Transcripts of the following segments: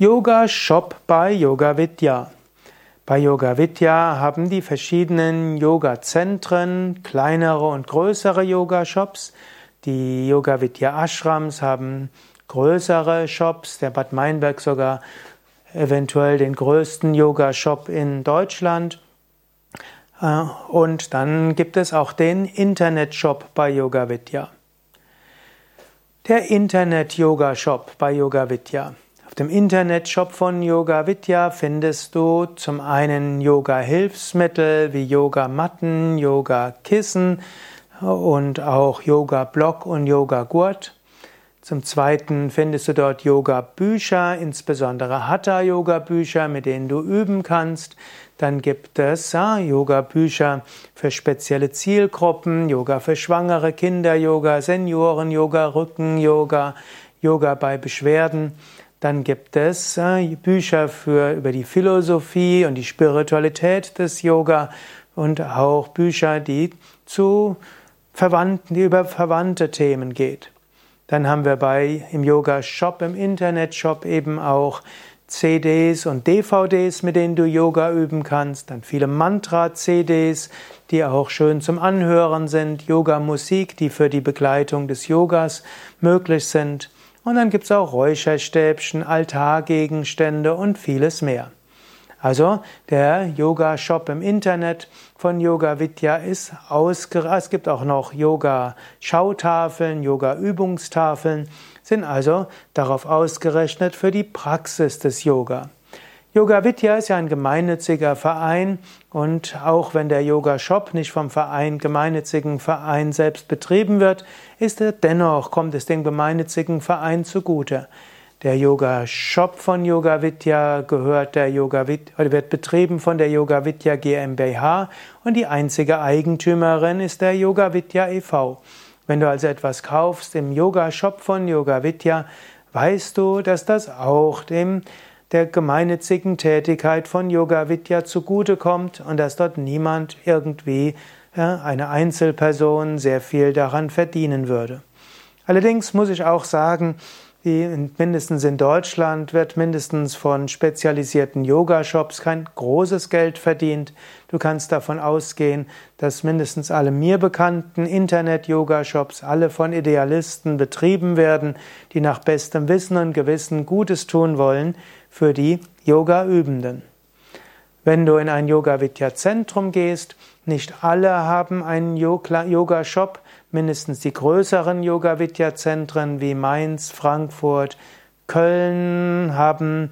Yoga Shop bei Yoga Vidya. Bei Yoga Vidya haben die verschiedenen Yoga-Zentren kleinere und größere Yoga-Shops. Die Yoga Vidya Ashrams haben größere Shops, der Bad Meinberg sogar eventuell den größten Yoga-Shop in Deutschland. Äh, und dann gibt es auch den Internet-Shop bei Yoga Vidya. Der Internet-Yoga-Shop bei Yoga Vidya dem Internetshop von Yoga Vidya findest du zum einen Yoga-Hilfsmittel wie Yoga-Matten, Yoga-Kissen und auch Yoga-Block und Yoga-Gurt. Zum Zweiten findest du dort Yoga-Bücher, insbesondere Hatha-Yoga-Bücher, mit denen du üben kannst. Dann gibt es ja, Yoga-Bücher für spezielle Zielgruppen, Yoga für schwangere Kinder, Yoga, Senioren, Yoga, Rücken-Yoga, Yoga bei Beschwerden. Dann gibt es äh, Bücher für, über die Philosophie und die Spiritualität des Yoga und auch Bücher, die zu Verwandten, die über verwandte Themen geht. Dann haben wir bei im Yoga Shop, im Internet Shop eben auch CDs und DVDs, mit denen du Yoga üben kannst, dann viele Mantra-CDs, die auch schön zum Anhören sind, Yoga-Musik, die für die Begleitung des Yogas möglich sind. Und dann gibt es auch Räucherstäbchen, Altargegenstände und vieles mehr. Also der Yoga-Shop im Internet von Yoga Vidya ist ausgereift. Es gibt auch noch Yoga-Schautafeln, Yoga-Übungstafeln, sind also darauf ausgerechnet für die Praxis des Yoga. Yoga Vidya ist ja ein gemeinnütziger Verein und auch wenn der Yoga Shop nicht vom Verein, gemeinnützigen Verein selbst betrieben wird, ist er dennoch, kommt es dem gemeinnützigen Verein zugute. Der Yoga Shop von Yoga Vidya gehört der Yoga Vidya, wird betrieben von der Yoga Vidya GmbH und die einzige Eigentümerin ist der Yoga Vidya e.V. Wenn du also etwas kaufst im Yoga Shop von Yoga Vidya, weißt du, dass das auch dem der gemeinnützigen Tätigkeit von Yoga Vidya zugutekommt und dass dort niemand irgendwie, ja, eine Einzelperson, sehr viel daran verdienen würde. Allerdings muss ich auch sagen, die, mindestens in Deutschland wird mindestens von spezialisierten Yoga-Shops kein großes Geld verdient. Du kannst davon ausgehen, dass mindestens alle mir bekannten Internet-Yoga-Shops alle von Idealisten betrieben werden, die nach bestem Wissen und Gewissen Gutes tun wollen für die Yoga-Übenden. Wenn du in ein Yoga-Vidya-Zentrum gehst, nicht alle haben einen Yoga-Shop, mindestens die größeren Yoga-Vidya-Zentren wie Mainz, Frankfurt, Köln haben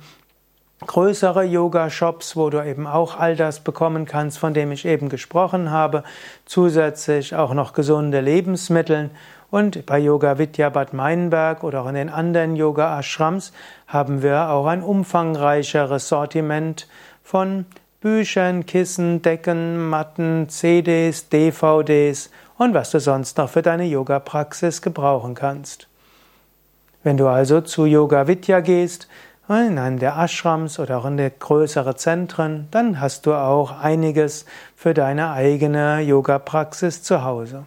größere Yoga-Shops, wo du eben auch all das bekommen kannst, von dem ich eben gesprochen habe, zusätzlich auch noch gesunde Lebensmittel. Und bei Yoga Vidya Bad Meinberg oder auch in den anderen Yoga Ashrams haben wir auch ein umfangreicheres Sortiment von Büchern, Kissen, Decken, Matten, CDs, DVDs und was du sonst noch für deine Yoga-Praxis gebrauchen kannst. Wenn du also zu Yoga Vidya gehst, in einem der Ashrams oder auch in der größeren Zentren, dann hast du auch einiges für deine eigene Yoga-Praxis zu Hause.